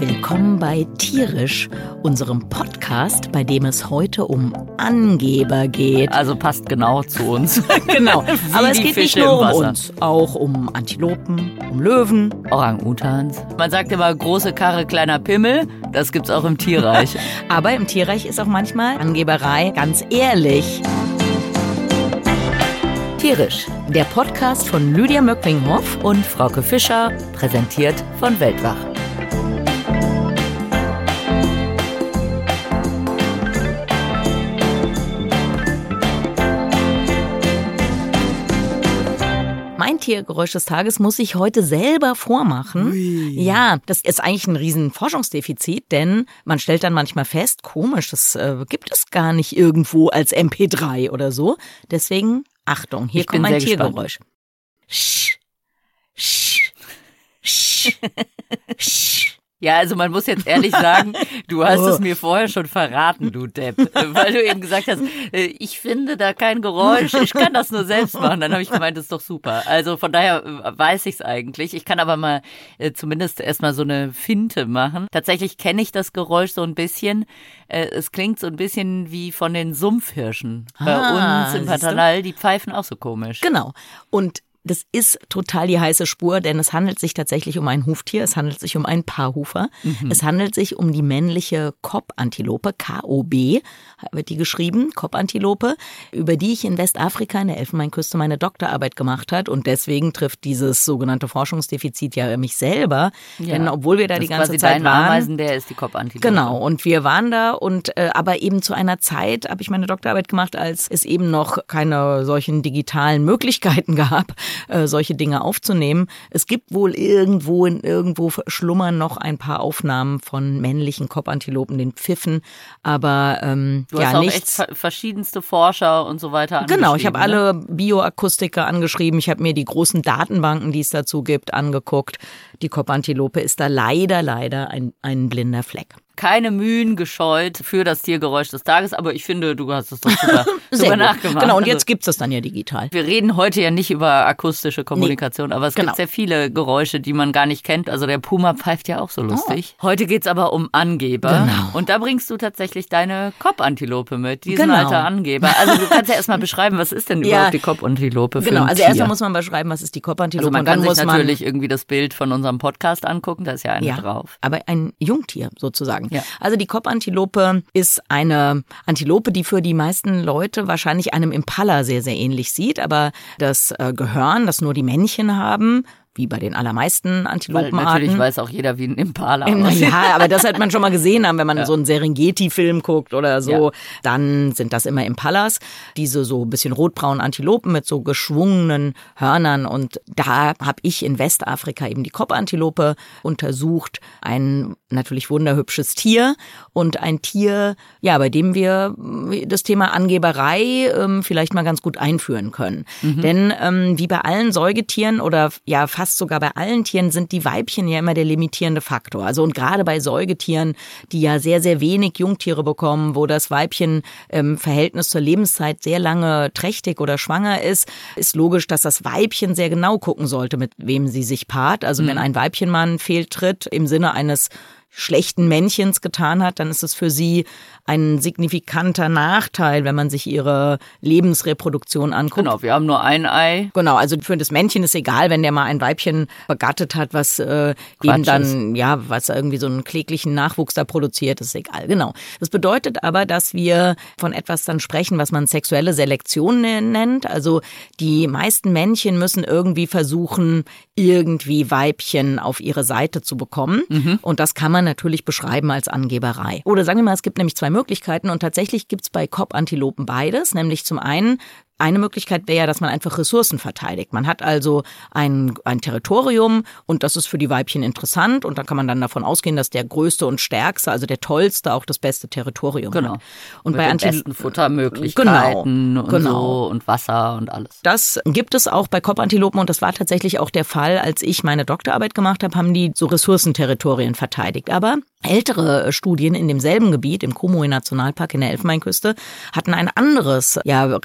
Willkommen bei Tierisch, unserem Podcast, bei dem es heute um Angeber geht. Also passt genau zu uns. genau. Aber es geht nicht Fische nur im um uns, auch um Antilopen, um Löwen. Orang-Utans. Man sagt immer große Karre, kleiner Pimmel. Das gibt's auch im Tierreich. Aber im Tierreich ist auch manchmal Angeberei ganz ehrlich. Tierisch, der Podcast von Lydia Möcklinghoff Und Frauke Fischer, präsentiert von Weltwach. Mein Tiergeräusch des Tages muss ich heute selber vormachen. Ja, das ist eigentlich ein riesen Forschungsdefizit, denn man stellt dann manchmal fest, komisch, das äh, gibt es gar nicht irgendwo als MP3 oder so. Deswegen, Achtung, hier Ich kommt mein gespannt. Tiergeräusch. Sch, sch, sch, sch. Ja, also man muss jetzt ehrlich sagen, du hast Oh. es mir vorher schon verraten, du Depp. Weil du eben gesagt hast, äh, ich finde da kein Geräusch, ich kann das nur selbst machen. Dann habe ich gemeint, das ist doch super. Also von daher äh, weiß ich es eigentlich. Ich kann aber mal äh, zumindest erstmal so eine Finte machen. Tatsächlich kenne ich das Geräusch so ein bisschen. Äh, es klingt so ein bisschen wie von den Sumpfhirschen. Bei Ah, uns im? Pantanal, die pfeifen auch so komisch. Genau. Und das ist total die heiße Spur, denn es handelt sich tatsächlich um ein Huftier, es handelt sich um einen Paarhufer, es handelt sich um die männliche Koppantilope, K-O-B, wird die geschrieben, Koppantilope, über die ich in Westafrika in der Elfenbeinküste meine Doktorarbeit gemacht hat. Und deswegen trifft dieses sogenannte Forschungsdefizit ja mich selber, denn obwohl wir da das die ganze Zeit waren, Ameisen, der ist die Kopfantilope. Genau, und wir waren da und äh, aber eben zu einer Zeit habe ich meine Doktorarbeit gemacht, als es eben noch keine solchen digitalen Möglichkeiten gab, äh, solche Dinge aufzunehmen. Es gibt wohl irgendwo in irgendwo schlummern noch ein paar Aufnahmen von männlichen Kopfantilopen, den Pfiffen, aber ähm, Du ja hast auch nichts. echt ver- verschiedenste Forscher und so weiter Genau, ich habe ne? alle Bioakustiker angeschrieben, ich habe mir die großen Datenbanken, die es dazu gibt, angeguckt. Die Kopfantilope ist da leider, leider ein, ein blinder Fleck. Keine Mühen gescheut für das Tiergeräusch des Tages, aber ich finde, du hast es doch super, super nachgemacht. Genau, und Also, jetzt gibt's das dann ja digital. wir reden heute ja nicht über akustische Kommunikation, aber es genau. gibt sehr viele Geräusche, die man gar nicht kennt. Also der Puma pfeift ja auch so lustig. Heute geht's aber um Angeber. Oh. Genau. Und da bringst du tatsächlich deine Kopfantilope mit, diesen Genau. alter Angeber. Also du kannst ja erstmal beschreiben, was ist denn Ja. überhaupt die Kopfantilope für Genau, also erstmal muss man beschreiben, was ist die Kopfantilope also man und dann kann sich natürlich irgendwie das Bild von unserem Podcast angucken, da ist ja eine ja, drauf. aber ein Jungtier sozusagen. Ja. Also die Kopfantilope ist eine Antilope, die für die meisten Leute wahrscheinlich einem Impala sehr, sehr ähnlich sieht, aber das äh, Gehörn, das nur die Männchen haben, wie bei den allermeisten Weil Antilopenarten. natürlich weiß auch jeder, wie ein Impala aussieht. ja, aber das hat man schon mal gesehen haben, wenn man so einen Serengeti-Film guckt oder so, Ja. dann sind das immer Impalas, diese so ein bisschen rotbraunen Antilopen mit so geschwungenen Hörnern und da habe ich in Westafrika eben die Kopfantilope untersucht, ein natürlich wunderhübsches Tier und ein Tier, ja, bei dem wir äh, das Thema Angeberei ähm, vielleicht mal ganz gut einführen können. Denn ähm, wie bei allen Säugetieren oder ja fast sogar bei allen Tieren sind die Weibchen ja immer der limitierende Faktor. Also und gerade bei Säugetieren, die ja sehr, sehr wenig Jungtiere bekommen, wo das Weibchen im Verhältnis zur Lebenszeit sehr lange trächtig oder schwanger ist, ist logisch, dass das Weibchen sehr genau gucken sollte, mit wem sie sich paart. Also wenn ein Weibchen mal einen Fehltritt im Sinne eines schlechten Männchens getan hat, dann ist es für sie ein signifikanter Nachteil, wenn man sich ihre Lebensreproduktion anguckt. Genau, wir haben nur ein Ei. Genau, also für das Männchen ist egal, wenn der mal ein Weibchen begattet hat, was äh, eben Quatsch dann, ja, was irgendwie so einen kläglichen Nachwuchs da produziert, ist egal, genau. Das bedeutet aber, dass wir von etwas dann sprechen, was man sexuelle Selektion nennt. Also die meisten Männchen müssen irgendwie versuchen, irgendwie Weibchen auf ihre Seite zu bekommen. Und das kann man natürlich beschreiben als Angeberei. Oder sagen wir mal, es gibt nämlich zwei Möglichkeiten und tatsächlich gibt's bei Kopfantilopen beides, nämlich zum einen eine Möglichkeit wäre ja, dass man einfach Ressourcen verteidigt. Man hat also ein, ein Territorium und das ist für die Weibchen interessant und da kann man dann davon ausgehen, dass der größte und stärkste, also der tollste, auch das beste Territorium Genau. hat. Und Mit bei den Antil besten Futtermöglichkeiten Genau, und genau. so und Wasser und alles. Das gibt es auch bei Kopfantilopen und das war tatsächlich auch der Fall, als ich meine Doktorarbeit gemacht habe, haben die so Ressourcenterritorien verteidigt. Aber Ältere Studien in demselben Gebiet, im Komoe-Nationalpark in der Elfenbeinküste, hatten ein anderes ja,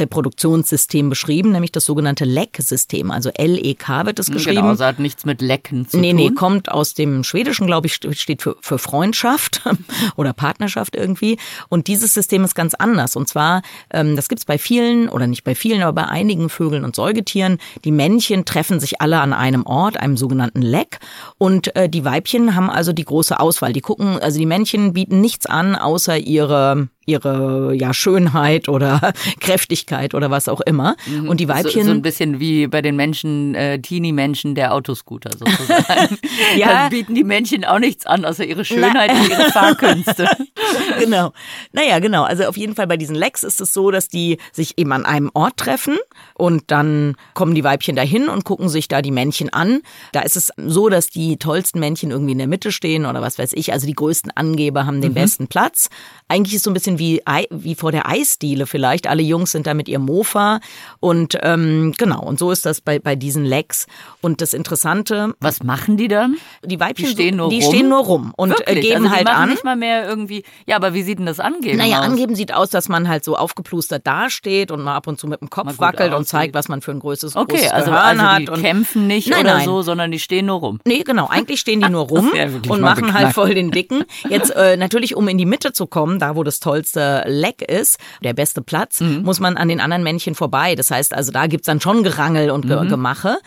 Reproduktionssystem beschrieben, nämlich das sogenannte LEC-System. Also L-E-K wird es Genau, geschrieben. also hat nichts mit Lecken zu Nee, tun. nee, kommt aus dem Schwedischen, glaube ich, steht für, für Freundschaft oder Partnerschaft irgendwie. Und dieses System ist ganz anders. Und zwar, ähm, das gibt's bei vielen, oder nicht bei vielen, aber bei einigen Vögeln und Säugetieren. Die Männchen treffen sich alle an einem Ort, einem sogenannten Leck. Und äh, die Weibchen haben also die große Auswahl. Die gucken, also die Männchen bieten nichts an, außer ihre ihre ja Schönheit oder Kräftigkeit oder was auch immer und die Weibchen Mhm. So, so ein bisschen wie bei den Menschen, äh, Teenie-Menschen der Autoscooter sozusagen. Ja. Dann bieten die Männchen auch nichts an, außer ihre Schönheit und ihre Fahrkünste. genau. Naja, genau. Also auf jeden Fall bei diesen Lecks ist es so, dass die sich eben an einem Ort treffen und dann kommen die Weibchen dahin und gucken sich da die Männchen an. Da ist es so, dass die tollsten Männchen irgendwie in der Mitte stehen oder was weiß ich. Also die größten Angeber haben den besten Platz. Eigentlich ist so ein bisschen wie, Ei- wie vor der Eisdiele vielleicht. Alle Jungs sind da mit ihrem Mofa und ähm, genau. Und so ist das bei, bei diesen Lecks. Und das Interessante, Was machen die dann? die Weibchen Die stehen nur die rum? stehen nur rum und äh, Wirklich? geben also halt an. nicht mal mehr irgendwie. Ja, aber wie sieht denn das Angeben Naja, aus? angeben sieht aus, dass man halt so aufgeplustert dasteht und mal ab und zu mit dem Kopf wackelt und aussieht. zeigt, was man für ein größeres, Okay, großes also, Gehirn also hat. die und kämpfen nicht Nein, oder nein. so, sondern die stehen nur rum. Nee, genau. Eigentlich stehen die nur rum und machen halt beknackt. voll den Dicken. Jetzt äh, natürlich, um in die Mitte zu kommen, da wo das tollste Leck ist, der beste Platz, Mhm. muss man an den anderen Männchen vorbei. Das heißt also, da gibt's dann schon Gerangel und Mhm. Ge Gemache.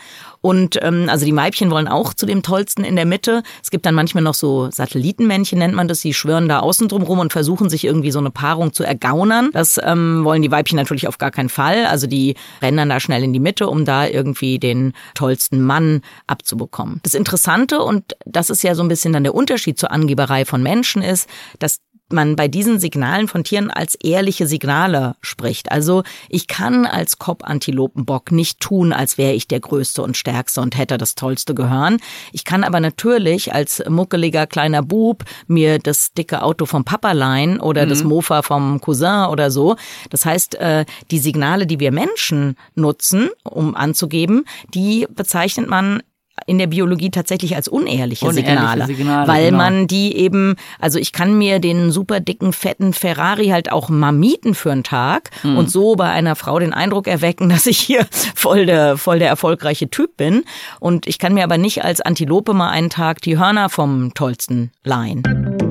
Und ähm, also die Weibchen wollen auch zu dem tollsten in der Mitte. Es gibt dann manchmal noch so Satellitenmännchen, nennt man das. Die schwören da außen drum rum und versuchen sich irgendwie so eine Paarung zu ergaunern. Das ähm, wollen die Weibchen natürlich auf gar keinen Fall. Also die rennen dann da schnell in die Mitte, um da irgendwie den tollsten Mann abzubekommen. Das Interessante, und das ist ja so ein bisschen dann der Unterschied zur Angeberei von Menschen, ist, dass man bei diesen Signalen von Tieren als ehrliche Signale spricht. Also ich kann als Kopp-Antilopenbock nicht tun, als wäre ich der Größte und Stärkste und hätte das tollste Gehirn. Ich kann aber natürlich als muckeliger kleiner Bub mir das dicke Auto vom Papa leihen oder das Mofa vom Cousin oder so. Das heißt, äh, die Signale, die wir Menschen nutzen, um anzugeben, die bezeichnet man in der Biologie tatsächlich als unehrliche, Unehrliche Signale, Signale, weil genau. man die eben, also ich kann mir den super dicken, fetten Ferrari halt auch mal mieten für einen Tag Mhm. und so bei einer Frau den Eindruck erwecken, dass ich hier voll der, voll der erfolgreiche Typ bin. Und ich kann mir aber nicht als Antilope mal einen Tag die Hörner vom tollsten leihen.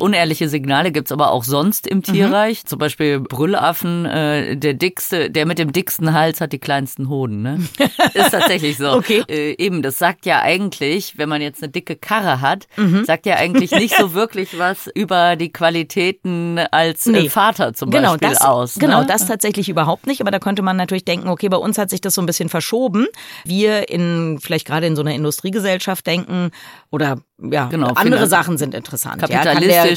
Unehrliche Signale gibt's aber auch sonst Mhm. im Tierreich. Zum Beispiel Brüllaffen, äh, der dickste, der mit dem dicksten Hals hat die kleinsten Hoden. Ne? Ist tatsächlich so. Okay. Äh, eben, das sagt ja eigentlich, wenn man jetzt eine dicke Karre hat, Mhm. sagt ja eigentlich nicht so wirklich was über die Qualitäten als äh, Nee. Vater zum Genau, Beispiel das, aus. genau, ne? das tatsächlich überhaupt nicht. Aber da könnte man natürlich denken, okay, bei uns hat sich das so ein bisschen verschoben. Wir in, vielleicht gerade in so einer Industriegesellschaft denken oder ja, Genau, andere Sachen sind interessant. Ja,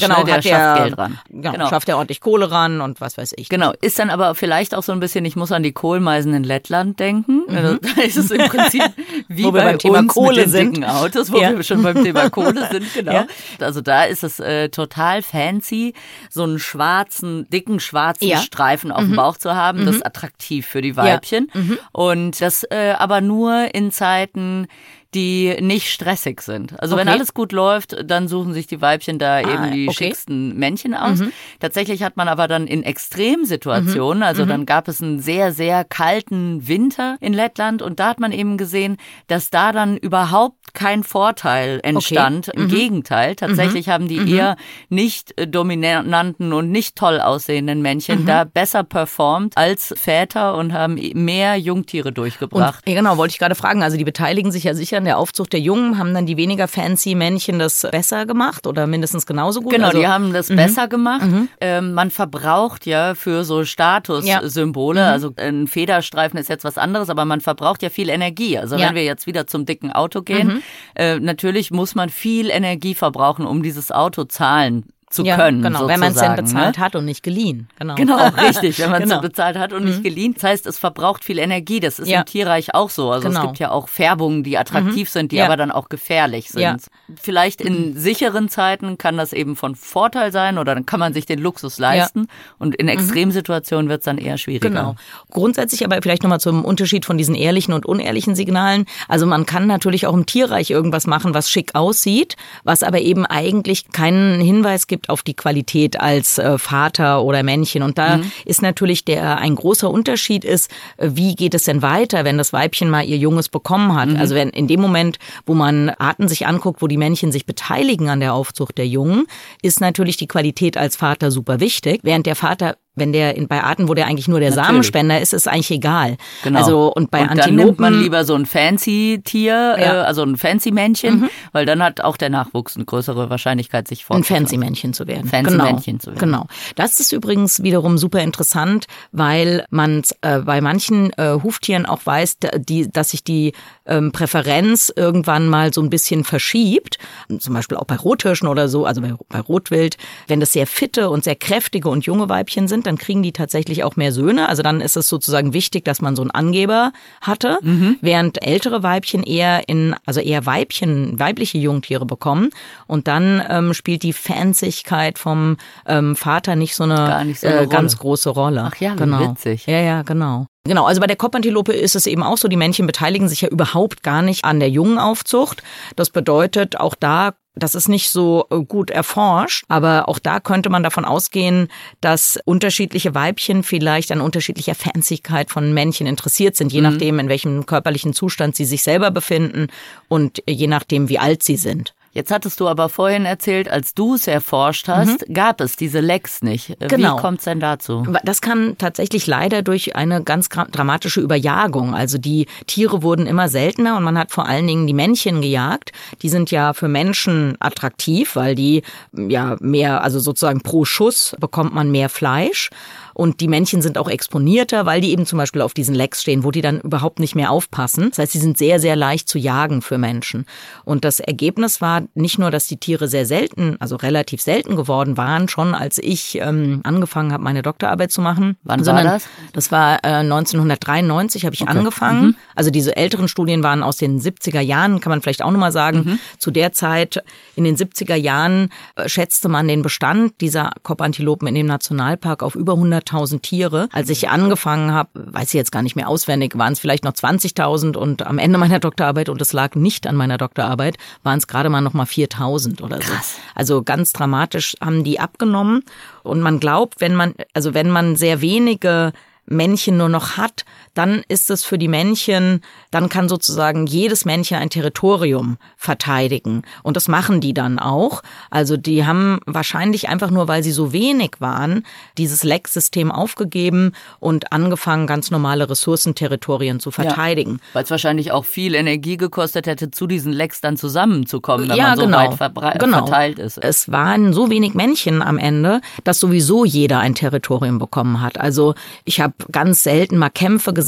Der, genau, ne, der hat schafft der, Geld ran. Genau, Genau. schafft er ordentlich Kohle ran und was weiß ich. Genau, ist dann aber vielleicht auch so ein bisschen, ich muss an die Kohlmeisen in Lettland denken. Also, Da ist es im Prinzip wie Mhm. Bei beim Thema uns Kohle mit den sind. dicken Autos, wo Ja. wir schon beim Thema Kohle sind, genau. Ja. Also da ist es äh, total fancy, so einen schwarzen, dicken schwarzen Ja. Mhm. Streifen auf dem Bauch zu haben. Das ist attraktiv für die Weibchen. Mhm. Und das äh, aber nur in Zeiten, die nicht stressig sind. Also wenn Okay. alles gut läuft, dann suchen sich die Weibchen da eben die okay. schicksten Männchen aus. Tatsächlich hat man aber dann in Extremsituationen, Mhm. also dann gab es einen sehr, sehr kalten Winter in Lettland und da hat man eben gesehen, dass da dann überhaupt kein Vorteil entstand. Mhm. Im Gegenteil, tatsächlich haben die eher nicht äh, dominanten und nicht toll aussehenden Männchen Mhm. da besser performt als Väter und haben mehr Jungtiere Und, durchgebracht. ja, genau, wollte ich gerade fragen. Also die beteiligen sich ja sicher an der Aufzucht der Jungen. Haben dann die weniger fancy Männchen das besser gemacht oder mindestens genauso gut? Genau, also, die haben das besser gemacht. Ähm, man verbraucht ja für so Statussymbole, also ein Federstreifen ist jetzt was anderes, aber man verbraucht ja viel Energie. Also Ja. wenn wir jetzt wieder zum dicken Auto gehen, äh, natürlich muss man viel Energie verbrauchen, um dieses Auto zahlen zu ja, können. Genau, wenn man es denn bezahlt ne? hat und nicht geliehen. Genau, genau richtig, wenn man es genau. bezahlt hat und mhm. nicht geliehen. Das heißt, es verbraucht viel Energie. Das ist ja. im Tierreich auch so. Also genau. es gibt ja auch Färbungen, die attraktiv mhm. sind, die ja. aber dann auch gefährlich sind. Vielleicht in sicheren Zeiten kann das eben von Vorteil sein oder dann kann man sich den Luxus leisten. Und in mhm. Extremsituationen wird es dann eher schwieriger. Genau. Grundsätzlich aber vielleicht nochmal zum Unterschied von diesen ehrlichen und unehrlichen Signalen. Also man kann natürlich auch im Tierreich irgendwas machen, was schick aussieht, was aber eben eigentlich keinen Hinweis gibt auf die Qualität als äh, Vater oder Männchen. Und da mhm. ist natürlich der ein großer Unterschied ist, äh, wie geht es denn weiter, wenn das Weibchen mal ihr Junges bekommen hat? Mhm. Also wenn in dem Moment, wo man Arten sich anguckt, wo die Männchen sich beteiligen an der Aufzucht der Jungen, ist natürlich die Qualität als Vater super wichtig, während der Vater wenn der in, bei Arten, wo der eigentlich nur der Natürlich. Samenspender ist, ist eigentlich egal. Genau. Also und bei und Antilopen dann nimmt man lieber so ein fancy Tier, ja. äh, also ein fancy Männchen, mhm. weil dann hat auch der Nachwuchs eine größere Wahrscheinlichkeit, sich fortzupflanzen. Ein fancy Männchen zu werden. Fancy genau. Männchen zu werden. Genau. Das ist übrigens wiederum super interessant, weil man äh, bei manchen äh, Huftieren auch weiß, die, dass sich die ähm, Präferenz irgendwann mal so ein bisschen verschiebt. Zum Beispiel auch bei Rothirschen oder so, also bei, bei Rotwild, wenn das sehr fitte und sehr kräftige und junge Weibchen sind, dann kriegen die tatsächlich auch mehr Söhne. Also dann ist es sozusagen wichtig, dass man so einen Angeber hatte, mhm. während ältere Weibchen eher in, also eher Weibchen, weibliche Jungtiere bekommen. Und dann ähm, spielt die Fansigkeit vom ähm, Vater nicht so eine, nicht so eine äh, ganz große Rolle. Ach ja, genau. witzig. Ja, ja, genau. Genau, also bei der Kopfantilope ist es eben auch so, die Männchen beteiligen sich ja überhaupt gar nicht an der Jungenaufzucht. Das bedeutet, auch da das ist nicht so äh, gut erforscht, aber auch da könnte man davon ausgehen, dass unterschiedliche Weibchen vielleicht an unterschiedlicher Fansigkeit von Männchen interessiert sind, je mhm. nachdem, in welchem körperlichen Zustand sie sich selber befinden und je nachdem, wie alt sie sind. Jetzt hattest du aber vorhin erzählt, als du es erforscht hast, mhm. gab es diese Lecks nicht. Genau. Wie kommt es denn dazu? Das kann tatsächlich leider durch eine ganz dramatische Überjagung. Also die Tiere wurden immer seltener und man hat vor allen Dingen die Männchen gejagt. Die sind ja für Menschen attraktiv, weil die ja mehr, also sozusagen pro Schuss bekommt man mehr Fleisch. Und die Männchen sind auch exponierter, weil die eben zum Beispiel auf diesen Lecks stehen, wo die dann überhaupt nicht mehr aufpassen. Das heißt, sie sind sehr, sehr leicht zu jagen für Menschen. Und das Ergebnis war nicht nur, dass die Tiere sehr selten, also relativ selten geworden waren, schon als ich ähm, angefangen habe, meine Doktorarbeit zu machen. Wann sondern war das? Das war äh, 1993 habe ich okay. angefangen. Mhm. Also diese älteren Studien waren aus den 70er Jahren, kann man vielleicht auch nochmal sagen. Mhm. Zu der Zeit, in den 70er Jahren, äh, schätzte man den Bestand dieser Kopfantilopen in dem Nationalpark auf über 100 100.000 Tiere. Als ich angefangen habe, weiß ich jetzt gar nicht mehr auswendig, waren es vielleicht noch 20.000 und am Ende meiner Doktorarbeit, und es lag nicht an meiner Doktorarbeit, waren es gerade mal noch mal 4.000 oder so. Krass. Also ganz dramatisch haben die abgenommen. Und man glaubt, wenn man, also wenn man sehr wenige Männchen nur noch hat, dann ist es für die Männchen, dann kann sozusagen jedes Männchen ein Territorium verteidigen. Und das machen die dann auch. Also die haben wahrscheinlich einfach nur, weil sie so wenig waren, dieses Leck-System aufgegeben und angefangen, ganz normale Ressourcenterritorien zu verteidigen. Ja, weil es wahrscheinlich auch viel Energie gekostet hätte, zu diesen Lecks dann zusammenzukommen, wenn ja, man so genau, weit genau. verteilt ist. Es waren so wenig Männchen am Ende, dass sowieso jeder ein Territorium bekommen hat. Also ich habe ganz selten mal Kämpfe gesehen.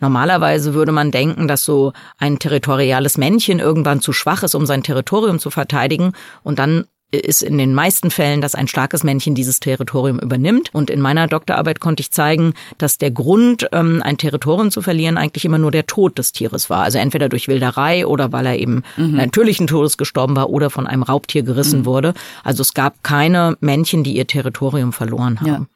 Normalerweise würde man denken, dass so ein territoriales Männchen irgendwann zu schwach ist, um sein Territorium zu verteidigen und dann ist in den meisten Fällen, dass ein starkes Männchen dieses Territorium übernimmt. Und in meiner Doktorarbeit konnte ich zeigen, dass der Grund, ähm, ein Territorium zu verlieren, eigentlich immer nur der Tod des Tieres war. Also entweder durch Wilderei oder weil er eben mhm. natürlichen Todes gestorben war oder von einem Raubtier gerissen mhm. wurde. Also es gab keine Männchen, die ihr Territorium verloren haben. Ja.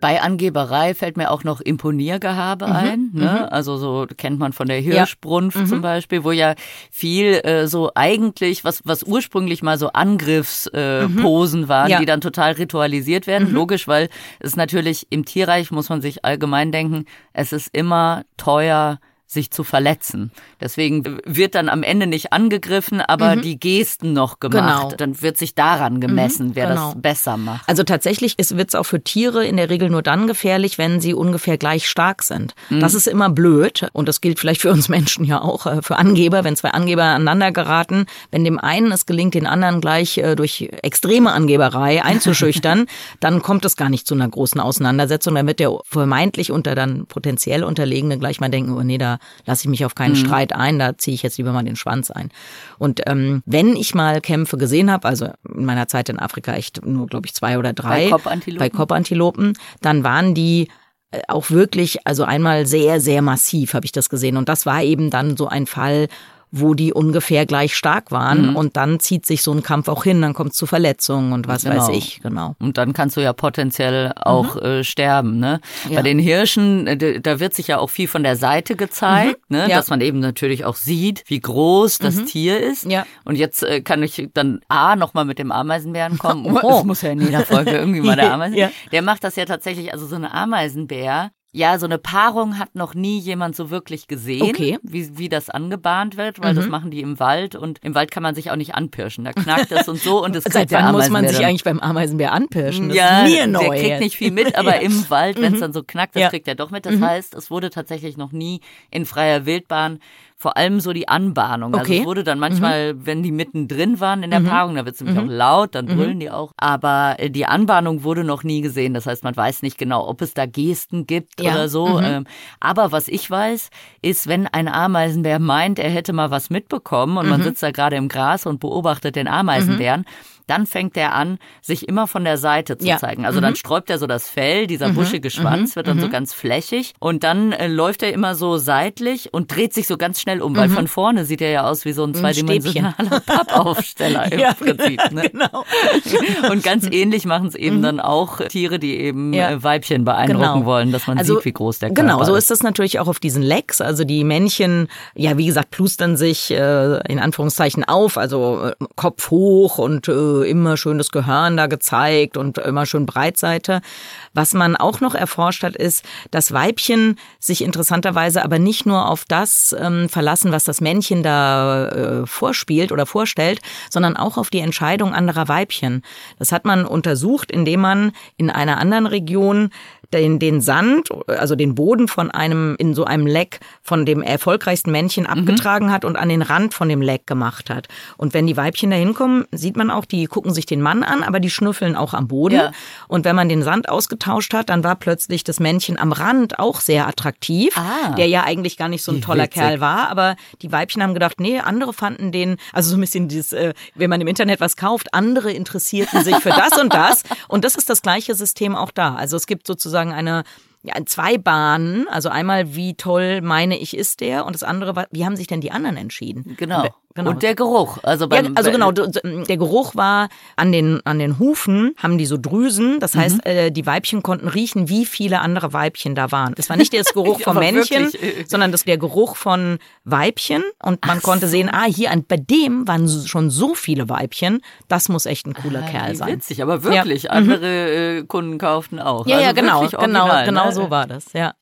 Bei Angeberei fällt mir auch noch Imponiergehabe mhm, ein. Ne? Mhm. Also so kennt man von der Hirschbrunft ja. zum mhm. Beispiel, wo ja viel äh, so eigentlich, was, was ursprünglich mal so Angriffsposen äh, waren, ja. die dann total ritualisiert werden. Mhm. Logisch, weil es natürlich im Tierreich, muss man sich allgemein denken, es ist immer teuer, sich zu verletzen. Deswegen wird dann am Ende nicht angegriffen, aber mhm. die Gesten noch gemacht. Genau. Dann wird sich daran gemessen, mhm, wer genau. das besser macht. Also tatsächlich wird es auch für Tiere in der Regel nur dann gefährlich, wenn sie ungefähr gleich stark sind. Mhm. Das ist immer blöd und das gilt vielleicht für uns Menschen ja auch, äh, für Angeber, wenn zwei Angeber aneinander geraten. Wenn dem einen es gelingt, den anderen gleich äh, durch extreme Angeberei einzuschüchtern, dann kommt es gar nicht zu einer großen Auseinandersetzung. Dann wird der vermeintlich unter dann potenziell Unterlegene gleich mal denken, oh nee, da da lasse ich mich auf keinen mhm. Streit ein, da ziehe ich jetzt lieber mal den Schwanz ein. Und ähm, wenn ich mal Kämpfe gesehen habe, also in meiner Zeit in Afrika echt nur, glaube ich, zwei oder drei bei Kopfantilopen, dann waren die äh, auch wirklich, also einmal sehr, sehr massiv habe ich das gesehen. Und das war eben dann so ein Fall, wo die ungefähr gleich stark waren. Mhm. Und dann zieht sich so ein Kampf auch hin, dann kommt es zu Verletzungen und was genau. weiß ich, genau. Und dann kannst du ja potenziell auch mhm. äh, sterben. Ne? Ja. Bei den Hirschen, äh, da wird sich ja auch viel von der Seite gezeigt, mhm. ne? Ja. dass man eben natürlich auch sieht, wie groß das mhm. Tier ist. Ja. Und jetzt äh, kann ich dann A nochmal mit dem Ameisenbären kommen. Oh, das muss ja in jeder Folge irgendwie mal der Ameisenbär. ja. Der macht das ja tatsächlich, also so eine Ameisenbär, ja, so eine Paarung hat noch nie jemand so wirklich gesehen, okay. wie, wie das angebahnt wird, weil mhm. das machen die im Wald und im Wald kann man sich auch nicht anpirschen. Da knackt es und so und es Seit wann muss man sich eigentlich beim Ameisenbär anpirschen? Das ja, ist mir neu. Der kriegt nicht viel mit, aber ja. im Wald, wenn es mhm. dann so knackt, das ja. kriegt er doch mit. Das mhm. heißt, es wurde tatsächlich noch nie in freier Wildbahn vor allem so die Anbahnung. Also okay. Also es wurde dann manchmal, mhm. wenn die mittendrin waren in der mhm. Paarung, da wird es nämlich mhm. auch laut, dann brüllen mhm. die auch. Aber äh, die Anbahnung wurde noch nie gesehen. Das heißt, man weiß nicht genau, ob es da Gesten gibt ja. oder so. Mhm. Ähm, aber was ich weiß, ist, wenn ein Ameisenbär meint, er hätte mal was mitbekommen und man mhm. sitzt da gerade im Gras und beobachtet den Ameisenbären, dann fängt er an, sich immer von der Seite zu ja. zeigen. Also mhm. dann sträubt er so das Fell, dieser mhm. buschige Schwanz mhm. wird dann so mhm. ganz flächig und dann äh, läuft er immer so seitlich und dreht sich so ganz schnell um, weil mhm. von vorne sieht er ja aus wie so ein zweidimensionaler Pappaufsteller im ja, Prinzip. Ne? Genau. Und ganz ähnlich machen es eben dann auch Tiere, die eben ja. Äh, Weibchen beeindrucken genau. wollen, dass man also, sieht, wie groß der Körper ist. Genau, so ist das natürlich auch auf diesen Lecks. Also die Männchen, ja wie gesagt, plustern sich äh, in Anführungszeichen auf, also äh, Kopf hoch und äh, immer schön das Gehörn da gezeigt und immer schön Breitseite. Was man auch noch erforscht hat, ist, dass Weibchen sich interessanterweise aber nicht nur auf das ähm, verlassen, was das Männchen da äh, vorspielt oder vorstellt, sondern auch auf die Entscheidung anderer Weibchen. Das hat man untersucht, indem man in einer anderen Region den, den Sand, also den Boden von einem, in so einem Leck von dem erfolgreichsten Männchen mhm. abgetragen hat und an den Rand von dem Leck gemacht hat. Und wenn die Weibchen da hinkommen, sieht man auch, die gucken sich den Mann an, aber die schnüffeln auch am Boden. Ja. Und wenn man den Sand ausgetauscht hat, dann war plötzlich das Männchen am Rand auch sehr attraktiv, ah. der ja eigentlich gar nicht so ein toller Witzig. Kerl war. Aber die Weibchen haben gedacht, nee, andere fanden den, also so ein bisschen dieses, äh, wenn man im Internet was kauft, andere interessierten sich für das und das. Und das ist das gleiche System auch da. Also es gibt sozusagen sozusagen eine ja, zwei Bahnen. Also einmal, wie toll meine ich ist der und das andere, wie haben sich denn die anderen entschieden? Genau. Genau. Und der Geruch. Also, beim, ja, also genau, der Geruch war an den, an den Hufen, haben die so Drüsen. Das heißt, mhm. äh, die Weibchen konnten riechen, wie viele andere Weibchen da waren. Das war nicht der Geruch vom Männchen, wirklich. Sondern das der Geruch von Weibchen. Und man Ach konnte so. sehen, ah, hier an, bei dem waren schon so viele Weibchen. Das muss echt ein cooler ah, Kerl sein. Witzig, aber wirklich. Ja. Andere mhm. Kunden kauften auch. Ja, also ja, genau, genau, genau ne? so war das, ja.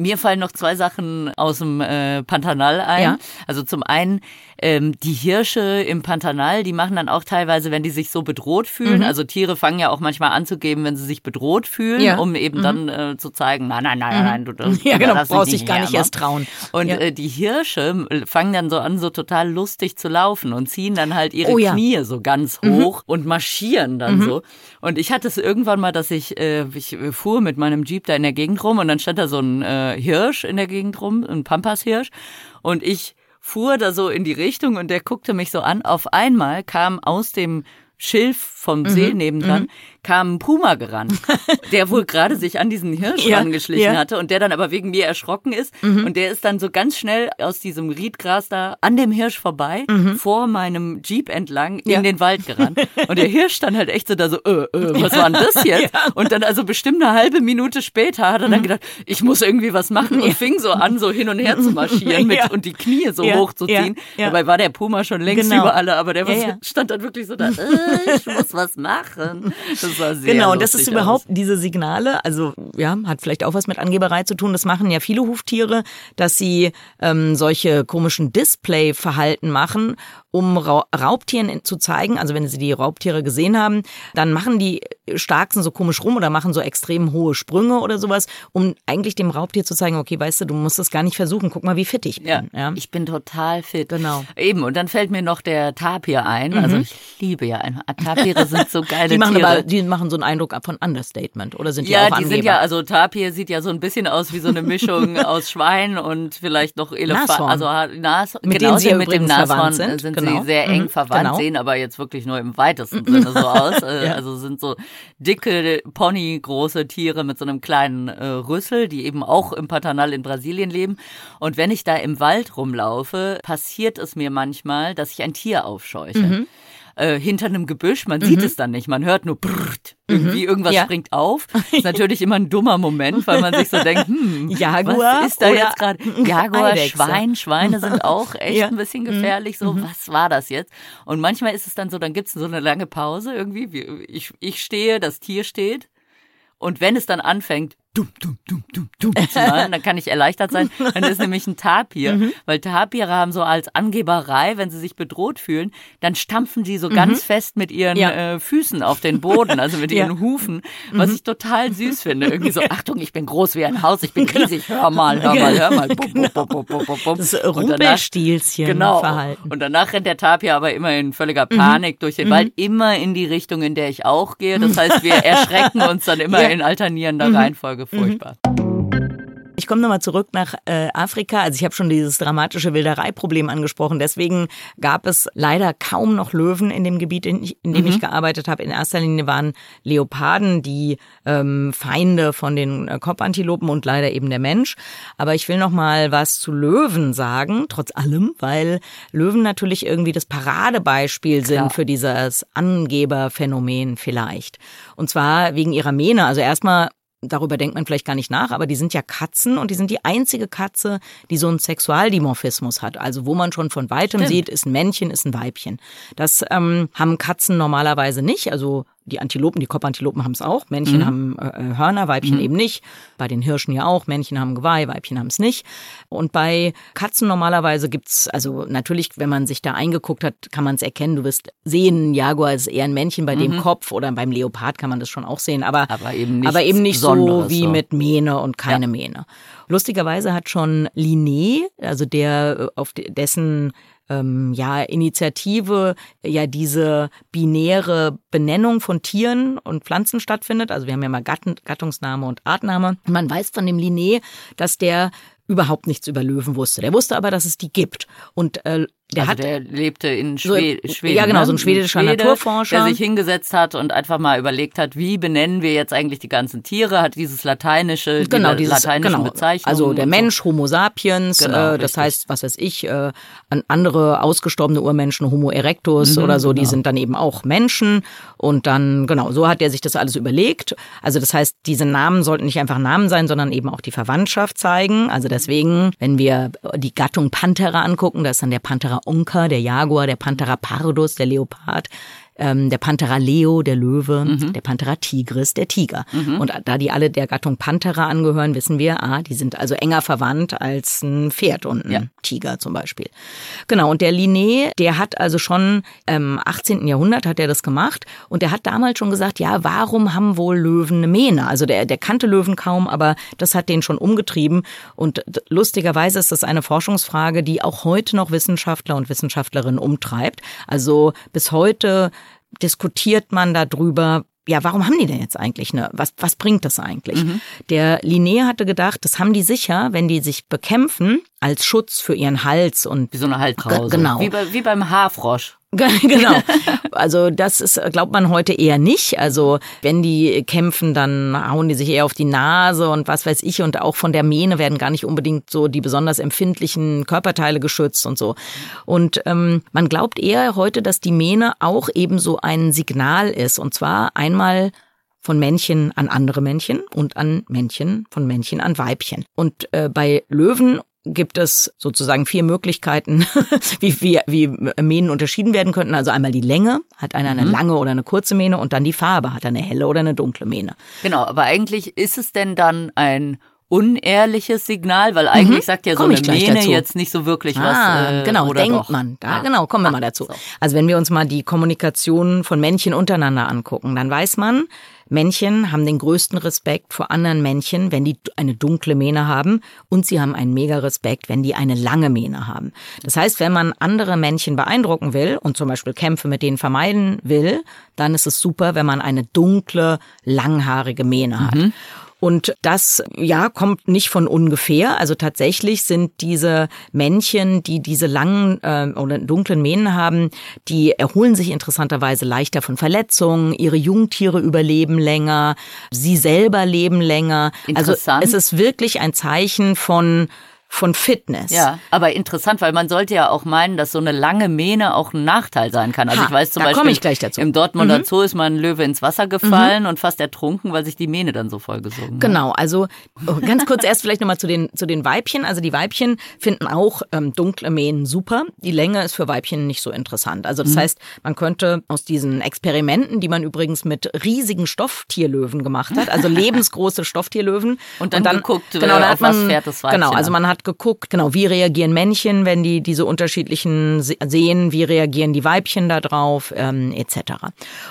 Mir fallen noch zwei Sachen aus dem äh, Pantanal ein. Ja. Also zum einen ähm, die Hirsche im Pantanal, die machen dann auch teilweise, wenn die sich so bedroht fühlen. Mhm. Also Tiere fangen ja auch manchmal an zu geben, wenn sie sich bedroht fühlen, ja. um eben mhm. dann äh, zu zeigen, nein, nein, nein, mhm. nein, du, du ja, genau, brauchst dich gar nicht erst trauen. Und ja. äh, die Hirsche fangen dann so an, so total lustig zu laufen und ziehen dann halt ihre oh, ja. Knie so ganz mhm. hoch und marschieren dann mhm. so. Und ich hatte es irgendwann mal, dass ich, äh, ich fuhr mit meinem Jeep da in der Gegend rum und dann stand da so ein äh, Hirsch in der Gegend rum, ein Pampas-Hirsch. Und ich fuhr da so in die Richtung und der guckte mich so an. Auf einmal kam aus dem Schilf vom See mhm. nebendran, mhm kam ein Puma gerannt, der wohl gerade sich an diesen Hirsch ja, rangeschlichen ja. hatte und der dann aber wegen mir erschrocken ist. Mhm. Und der ist dann so ganz schnell aus diesem Riedgras da an dem Hirsch vorbei, mhm. vor meinem Jeep entlang ja. in den Wald gerannt. Und der Hirsch stand halt echt so da so, äh, äh, was war denn das jetzt? Und dann also bestimmt eine halbe Minute später hat er dann mhm. gedacht, ich muss irgendwie was machen und fing so an, so hin und her zu marschieren mit, und die Knie so hoch zu ziehen. Dabei war der Puma schon längst genau. über alle, aber der stand dann wirklich so da, äh, ich muss was machen. Das das war sehr Genau, und das ist überhaupt aus. diese Signale, also ja, hat vielleicht auch was mit Angeberei zu tun. Das machen ja viele Huftiere, dass sie ähm, solche komischen Display-Verhalten machen um Raubtieren zu zeigen, also wenn sie die Raubtiere gesehen haben, dann machen die Starksten so komisch rum oder machen so extrem hohe Sprünge oder sowas, um eigentlich dem Raubtier zu zeigen, okay, weißt du, du musst es gar nicht versuchen, guck mal, wie fit ich bin. Ja, ja. ich bin total fit. Genau. Eben, und dann fällt mir noch der Tapir ein. Also mhm. ich liebe ja ein Tapire sind so geile die machen Tiere. Aber, die machen so einen Eindruck von Understatement, oder sind die ja, auch Ja, die sind ja, also Tapir sieht ja so ein bisschen aus wie so eine Mischung aus Schwein und vielleicht noch Elefant. Also Nas, mit genau, denen sie mit dem Nashorn sind, sind genau. sie sehr eng mhm. verwandt, genau. sehen aber jetzt wirklich nur im weitesten Sinne so aus. Äh, ja. Also sind so dicke, ponygroße Tiere mit so einem kleinen äh, Rüssel, die eben auch im Paternal in Brasilien leben. Und wenn ich da im Wald rumlaufe, passiert es mir manchmal, dass ich ein Tier aufscheuche. Mhm äh, hinter einem Gebüsch. Man mhm. sieht es dann nicht. Man hört nur brrrt, irgendwie mhm. irgendwas ja. springt auf. Ist natürlich immer ein dummer Moment, weil man sich so denkt, hm, Jaguar was ist da jetzt gerade? Jaguar, Eidechse. Schwein, Schweine sind auch echt ja. ein bisschen mhm. gefährlich. So, mhm. was war das jetzt? Und manchmal ist es dann so, dann gibt es so eine lange Pause irgendwie. Ich, ich stehe, das Tier steht. Und wenn es dann anfängt, dum, dum, dum, dum, dum zu machen, dann kann ich erleichtert sein. Dann ist nämlich ein Tapir. Mhm. Weil Tapire haben so als Angeberei, wenn sie sich bedroht fühlen, dann stampfen sie so mhm. ganz fest mit ihren ja. äh, Füßen auf den Boden, also mit ja. ihren Hufen, was mhm. ich total süß finde. Irgendwie so, Achtung, ich bin groß wie ein Haus, ich bin genau. riesig, hör mal, hör mal, hör mal. Bum, bum, bum, bum, bum, bum. Das Rumpelstilzchen genau. Verhalten. Und danach rennt der Tapir aber immer in völliger mhm. Panik durch den Wald, mhm. immer in die Richtung, in der ich auch gehe. Das heißt, wir erschrecken uns dann immer ja. in alternierender Reihenfolge. Folge furchtbar. Ich komme nochmal zurück nach äh, Afrika. Also ich habe schon dieses dramatische Wildereiproblem angesprochen. Deswegen gab es leider kaum noch Löwen in dem Gebiet, in, in dem mhm. ich gearbeitet habe. In erster Linie waren Leoparden die ähm, Feinde von den äh, Kopfantilopen und leider eben der Mensch. Aber ich will noch mal was zu Löwen sagen, trotz allem, weil Löwen natürlich irgendwie das Paradebeispiel sind Klar. für dieses Angeberphänomen vielleicht. Und zwar wegen ihrer Mähne. Also erstmal darüber denkt man vielleicht gar nicht nach, aber die sind ja Katzen und die sind die einzige Katze, die so einen Sexualdimorphismus hat. Also wo man schon von weitem Stimmt. sieht, ist ein Männchen, ist ein Weibchen. Das ähm, haben Katzen normalerweise nicht. Also die Antilopen, die Kopfantilopen haben es auch. Männchen mhm. haben äh, äh, Hörner, Weibchen mhm. eben nicht. Bei den Hirschen ja auch. Männchen haben Geweih, Weibchen haben es nicht. Und bei Katzen normalerweise gibt's, also natürlich, wenn man sich da eingeguckt hat, kann man es erkennen. Du wirst sehen, Jaguar ist eher ein Männchen bei mhm. dem Kopf oder beim Leopard kann man das schon auch sehen. Aber, aber eben nicht, aber eben nicht so wie so. mit Mähne und keine ja. Mähne. Lustigerweise hat schon Linné, also der auf dessen ähm, ja, Initiative ja diese binäre Benennung von Tieren und Pflanzen stattfindet. Also wir haben ja mal Gatten, Gattungsname und Artname. Man weiß von dem Linné, dass der überhaupt nichts über Löwen wusste. Der wusste aber, dass es die gibt. Und äh, der also hat, der lebte in Schweden. So, ja, genau, so ein ne? schwedischer Schwede, Naturforscher. Der sich hingesetzt hat und einfach mal überlegt hat, wie benennen wir jetzt eigentlich die ganzen Tiere, hat dieses lateinische, genau, die dieses, lateinischen genau. Bezeichnungen. Also der Mensch, so. Homo sapiens, genau, äh, das heißt, was weiß ich, äh, andere ausgestorbene Urmenschen, Homo erectus mhm, oder so, genau. die sind dann eben auch Menschen. Und dann, genau, so hat er sich das alles überlegt. Also das heißt, diese Namen sollten nicht einfach Namen sein, sondern eben auch die Verwandtschaft zeigen. Also deswegen, wenn wir die Gattung Panthera angucken, da ist dann der Panthera Unker, der Jaguar, der Panthera pardus, der Leopard, ähm, der Panthera leo, der Löwe, mhm. der Panthera tigris, der Tiger. Mhm. Und da die alle der Gattung Panthera angehören, wissen wir, ah, die sind also enger verwandt als ein Pferd und ein ja. Tiger zum Beispiel. Genau, und der Linné, der hat also schon im ähm, 18. Jahrhundert hat er das gemacht und der hat damals schon gesagt, ja, warum haben wohl Löwen eine Mähne? Also der, der kannte Löwen kaum, aber das hat den schon umgetrieben und lustigerweise ist das eine Forschungsfrage, die auch heute noch Wissenschaftler und Wissenschaftlerinnen umtreibt. Also bis heute diskutiert man darüber, ja, warum haben die denn jetzt eigentlich eine, was, was bringt das eigentlich? Mhm. Der Linné hatte gedacht, das haben die sicher, wenn die sich bekämpfen, als Schutz für ihren Hals und. Wie so eine Halskrause. Genau. Wie, bei, wie beim Haarfrosch. genau. Also das ist, glaubt man heute eher nicht. Also wenn die kämpfen, dann hauen die sich eher auf die Nase und was weiß ich. Und auch von der Mähne werden gar nicht unbedingt so die besonders empfindlichen Körperteile geschützt und so. Und ähm, man glaubt eher heute, dass die Mähne auch ebenso ein Signal ist. Und zwar einmal von Männchen an andere Männchen und an Männchen von Männchen an Weibchen. Und äh, bei Löwen gibt es sozusagen vier Möglichkeiten, wie, wie, wie Mähnen unterschieden werden könnten. Also einmal die Länge, hat einer eine mhm. lange oder eine kurze Mähne und dann die Farbe, hat er eine helle oder eine dunkle Mähne. Genau, aber eigentlich ist es denn dann ein unehrliches Signal? Weil eigentlich mhm. sagt ja so Komm eine Mähne dazu. jetzt nicht so wirklich ah, was. Äh, genau, denkt doch? man. Da, ah. Genau, kommen wir ah, mal dazu. So. Also wenn wir uns mal die Kommunikation von Männchen untereinander angucken, dann weiß man, Männchen haben den größten Respekt vor anderen Männchen, wenn die eine dunkle Mähne haben und sie haben einen mega Respekt, wenn die eine lange Mähne haben. Das heißt, wenn man andere Männchen beeindrucken will und zum Beispiel Kämpfe mit denen vermeiden will, dann ist es super, wenn man eine dunkle, langhaarige Mähne hat. Mhm. Und das, ja, kommt nicht von ungefähr. Also tatsächlich sind diese Männchen, die diese langen äh, oder dunklen Mähnen haben, die erholen sich interessanterweise leichter von Verletzungen. Ihre Jungtiere überleben länger. Sie selber leben länger. Also es ist wirklich ein Zeichen von von Fitness. Ja, aber interessant, weil man sollte ja auch meinen, dass so eine lange Mähne auch ein Nachteil sein kann. Also ha, ich weiß zum Beispiel, im Dortmunder mhm. Zoo ist mal ein Löwe ins Wasser gefallen mhm. und fast ertrunken, weil sich die Mähne dann so vollgesogen hat. Genau, also oh, ganz kurz erst vielleicht nochmal zu den, zu den Weibchen. Also die Weibchen finden auch ähm, dunkle Mähnen super. Die Länge ist für Weibchen nicht so interessant. Also das mhm. heißt, man könnte aus diesen Experimenten, die man übrigens mit riesigen Stofftierlöwen gemacht hat, also lebensgroße Stofftierlöwen. Und dann, und dann geguckt, genau, äh, auf man, was fährt das Weibchen Genau, also man hat hat geguckt, genau, wie reagieren Männchen, wenn die diese unterschiedlichen sehen, wie reagieren die Weibchen da drauf, ähm, etc.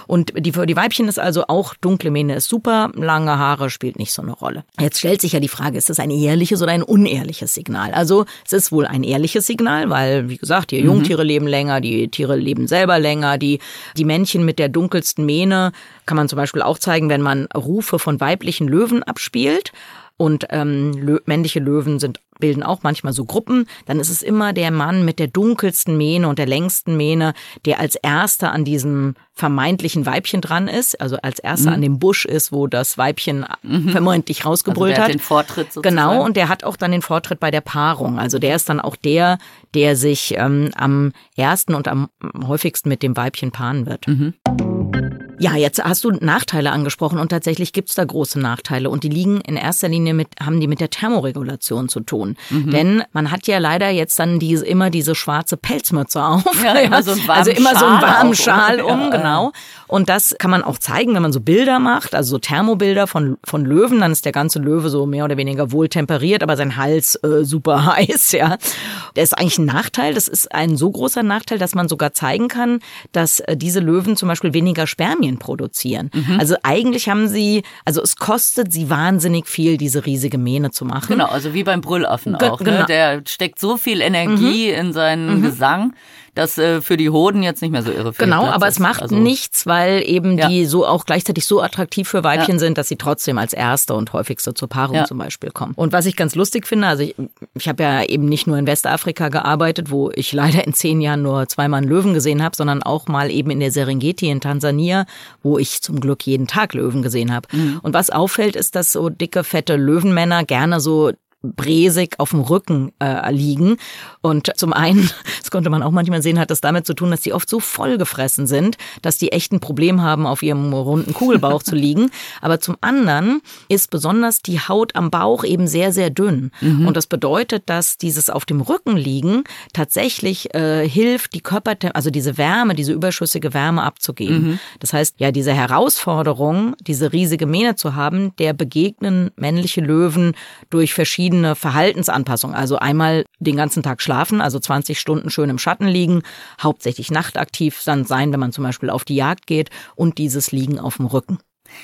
Und die, für die Weibchen ist also auch dunkle Mähne ist super, lange Haare spielt nicht so eine Rolle. Jetzt stellt sich ja die Frage, ist das ein ehrliches oder ein unehrliches Signal? Also es ist wohl ein ehrliches Signal, weil, wie gesagt, die mhm. Jungtiere leben länger, die Tiere leben selber länger, die, die Männchen mit der dunkelsten Mähne kann man zum Beispiel auch zeigen, wenn man Rufe von weiblichen Löwen abspielt und ähm, Lö männliche Löwen sind bilden auch manchmal so Gruppen, dann ist es immer der Mann mit der dunkelsten Mähne und der längsten Mähne, der als erster an diesem vermeintlichen Weibchen dran ist, also als erster mhm. an dem Busch ist, wo das Weibchen mhm. vermeintlich rausgebrüllt also der hat. Den Vortritt sozusagen. Genau, und der hat auch dann den Vortritt bei der Paarung. Also der ist dann auch der, der sich ähm, am ersten und am häufigsten mit dem Weibchen paaren wird. Mhm. Ja, jetzt hast du Nachteile angesprochen und tatsächlich gibt's da große Nachteile und die liegen in erster Linie mit, haben die mit der Thermoregulation zu tun. Mhm. Denn man hat ja leider jetzt dann diese, immer diese schwarze Pelzmütze auf. Ja, immer so also immer so einen warmen Schal um, ja. genau. Und das kann man auch zeigen, wenn man so Bilder macht, also so Thermobilder von, von Löwen, dann ist der ganze Löwe so mehr oder weniger wohl temperiert, aber sein Hals äh, super heiß, ja. Der ist eigentlich ein Nachteil. Das ist ein so großer Nachteil, dass man sogar zeigen kann, dass äh, diese Löwen zum Beispiel weniger Spermien produzieren. Mhm. Also eigentlich haben sie, also es kostet sie wahnsinnig viel, diese riesige Mähne zu machen. Genau, also wie beim Brüllaffen Ge auch. Ne? Genau. Der steckt so viel Energie mhm. in seinen mhm. Gesang das äh, für die Hoden jetzt nicht mehr so irre viel Genau, Platz aber es macht also, nichts, weil eben ja. die so auch gleichzeitig so attraktiv für Weibchen ja. sind, dass sie trotzdem als erste und häufigste zur Paarung ja. zum Beispiel kommen. Und was ich ganz lustig finde, also ich, ich habe ja eben nicht nur in Westafrika gearbeitet, wo ich leider in zehn Jahren nur zweimal einen Löwen gesehen habe, sondern auch mal eben in der Serengeti in Tansania, wo ich zum Glück jeden Tag Löwen gesehen habe. Mhm. Und was auffällt, ist, dass so dicke, fette Löwenmänner gerne so bresig auf dem Rücken äh, liegen. Und zum einen, das konnte man auch manchmal sehen, hat das damit zu tun, dass die oft so vollgefressen sind, dass die echt ein Problem haben, auf ihrem runden Kugelbauch zu liegen. Aber zum anderen ist besonders die Haut am Bauch eben sehr, sehr dünn. Mhm. Und das bedeutet, dass dieses auf dem Rücken liegen tatsächlich äh, hilft, die Körpertemperatur, also diese Wärme, diese überschüssige Wärme abzugeben. Mhm. Das heißt, ja, diese Herausforderung, diese riesige Mähne zu haben, der begegnen männliche Löwen durch verschiedene verschiedene Verhaltensanpassungen. Also einmal den ganzen Tag schlafen, also 20 Stunden schön im Schatten liegen, hauptsächlich nachtaktiv dann sein, wenn man zum Beispiel auf die Jagd geht und dieses Liegen auf dem Rücken.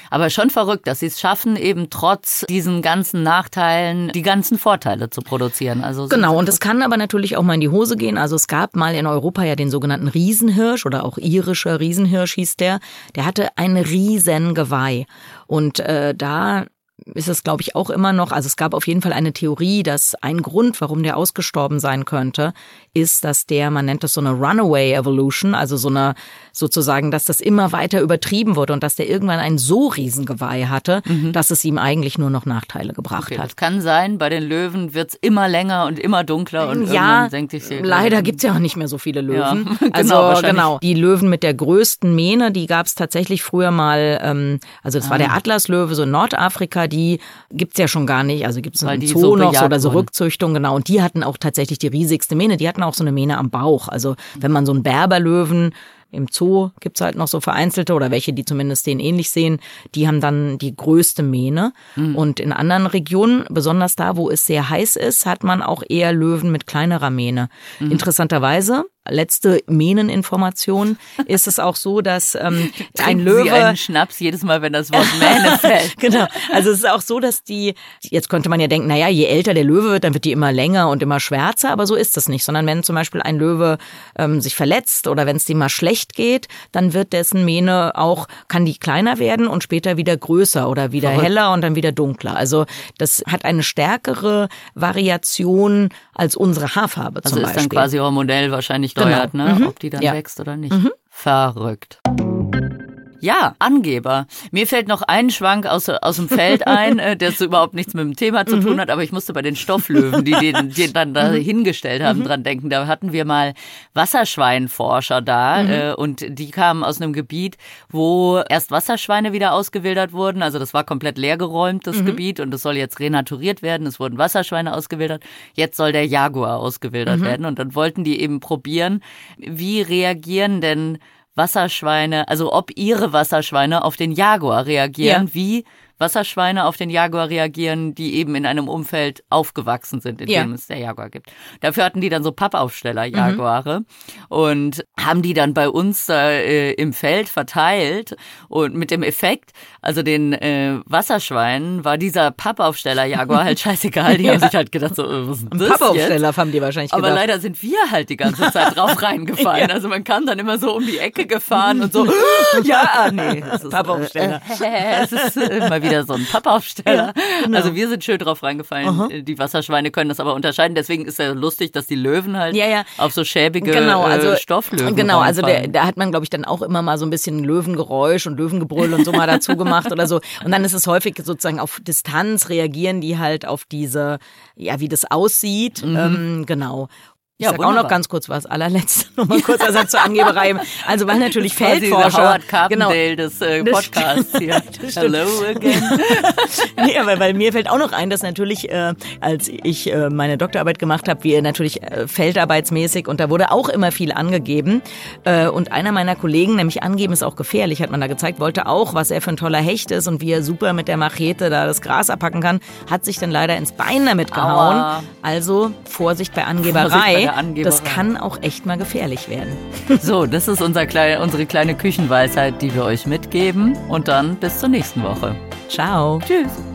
Aber schon verrückt, dass sie es schaffen, eben trotz diesen ganzen Nachteilen die ganzen Vorteile zu produzieren. Also genau, und es kann aber natürlich auch mal in die Hose gehen. Also es gab mal in Europa ja den sogenannten Riesenhirsch oder auch irischer Riesenhirsch hieß der. Der hatte ein riesen Geweih. Und äh, da ist es, glaube ich, auch immer noch, also es gab auf jeden Fall eine Theorie, dass ein Grund, warum der ausgestorben sein könnte, ist, dass der, man nennt das so eine Runaway Evolution, also so eine, sozusagen, dass das immer weiter übertrieben wurde und dass der irgendwann ein so riesen Geweih hatte, mhm. dass es ihm eigentlich nur noch Nachteile gebracht okay, hat. Das kann sein, bei den Löwen wird's immer länger und immer dunkler und ja, senkt sich die leider gibt's ja auch nicht mehr so viele Löwen. Ja, also genau, genau, die Löwen mit der größten Mähne, die gab's tatsächlich früher mal, ähm, also das ah. war der Atlaslöwe, so in Nordafrika, die gibt's ja schon gar nicht. Also gibt's einen Zoo so noch so, oder so Rückzüchtung, genau. Und die hatten auch tatsächlich die riesigste Mähne. Die hatten auch so eine Mähne am Bauch. Also wenn man so einen Berberlöwen Im Zoo gibt's halt noch so vereinzelte oder welche, die zumindest denen ähnlich sehen. Die haben dann die größte Mähne. Mhm. Und in anderen Regionen, besonders da, wo es sehr heiß ist, hat man auch eher Löwen mit kleinerer Mähne. Mhm. Interessanterweise letzte Mähneninformation ist es auch so, dass ähm, ein Löwe Sie einen Schnaps jedes Mal, wenn das Wort Mähne fällt. genau. Also es ist auch so, dass die jetzt könnte man ja denken, naja, je älter der Löwe wird, dann wird die immer länger und immer schwärzer, aber so ist das nicht, sondern wenn zum Beispiel ein Löwe ähm, sich verletzt oder wenn es dem mal schlecht geht, dann wird dessen Mähne auch kann die kleiner werden und später wieder größer oder wieder Verrückt. heller und dann wieder dunkler. Also das hat eine stärkere Variation als unsere Haarfarbe also zum Beispiel. Also ist dann quasi hormonell wahrscheinlich steuert, genau. ne? Mhm. ob die dann ja. wächst oder nicht. Mhm. Verrückt. Ja, Angeber. Mir fällt noch ein Schwank aus, aus dem Feld ein, äh, der so überhaupt nichts mit dem Thema zu tun mhm. hat, aber ich musste bei den Stofflöwen, die den, den dann da mhm. hingestellt haben, mhm. dran denken. Da hatten wir mal Wasserschweinforscher da mhm. äh, und die kamen aus einem Gebiet, wo erst Wasserschweine wieder ausgewildert wurden. Also das war komplett leergeräumt, das mhm. Gebiet, und es soll jetzt renaturiert werden. Es wurden Wasserschweine ausgewildert. Jetzt soll der Jaguar ausgewildert mhm. werden. Und dann wollten die eben probieren, wie reagieren denn Wasserschweine, also ob ihre Wasserschweine auf den Jaguar reagieren, ja. wie Wasserschweine auf den Jaguar reagieren, die eben in einem Umfeld aufgewachsen sind, in ja. dem es der Jaguar gibt. Dafür hatten die dann so Pappaufsteller, mhm. Jaguare, und haben die dann bei uns äh, im Feld verteilt und mit dem Effekt, also den äh, Wasserschweinen war dieser Pappaufsteller Jaguar halt scheißegal. Die ja. haben sich halt gedacht, so, äh, was ist das Pappaufsteller jetzt? haben die wahrscheinlich gedacht. Aber leider sind wir halt die ganze Zeit drauf reingefallen. ja. Also man kam dann immer so um die Ecke gefahren und so, ja, ah, nee, Pappaufsteller. Äh, es ist äh, mal wieder so ein Pappaufsteller. Ja, genau. Also wir sind schön drauf reingefallen. Aha. Die Wasserschweine können das aber unterscheiden. Deswegen ist ja lustig, dass die Löwen halt ja, ja. auf so schäbige genau, also, äh, Stofflöwen Genau, also der, da hat man, glaube ich, dann auch immer mal so ein bisschen Löwengeräusch und Löwengebrüll und so mal dazu gemacht oder so. Und dann ist es häufig sozusagen auf Distanz reagieren die halt auf diese, ja, wie das aussieht. Mhm. Ähm, genau. Ich ja, sag wunderbar. auch noch ganz kurz was, allerletzte nochmal kurz Ersatz zur Angeberei. Also weil natürlich das Feldforscher... Howard Carpendale genau, des äh, Podcasts hier. Hello again. nee, aber weil mir fällt auch noch ein, dass natürlich, äh, als ich äh, meine Doktorarbeit gemacht habe, wir natürlich äh, feldarbeitsmäßig und da wurde auch immer viel angegeben. Äh, und einer meiner Kollegen, nämlich angeben ist auch gefährlich, hat man da gezeigt, wollte auch, was er für ein toller Hecht ist und wie er super mit der Machete da das Gras abpacken kann, hat sich dann leider ins Bein damit gehauen. Aua. Also Vorsicht bei Angeberei. Vorsicht bei das kann auch echt mal gefährlich werden. So, das ist unser kleine, unsere kleine Küchenweisheit, die wir euch mitgeben. Und dann bis zur nächsten Woche. Ciao. Tschüss.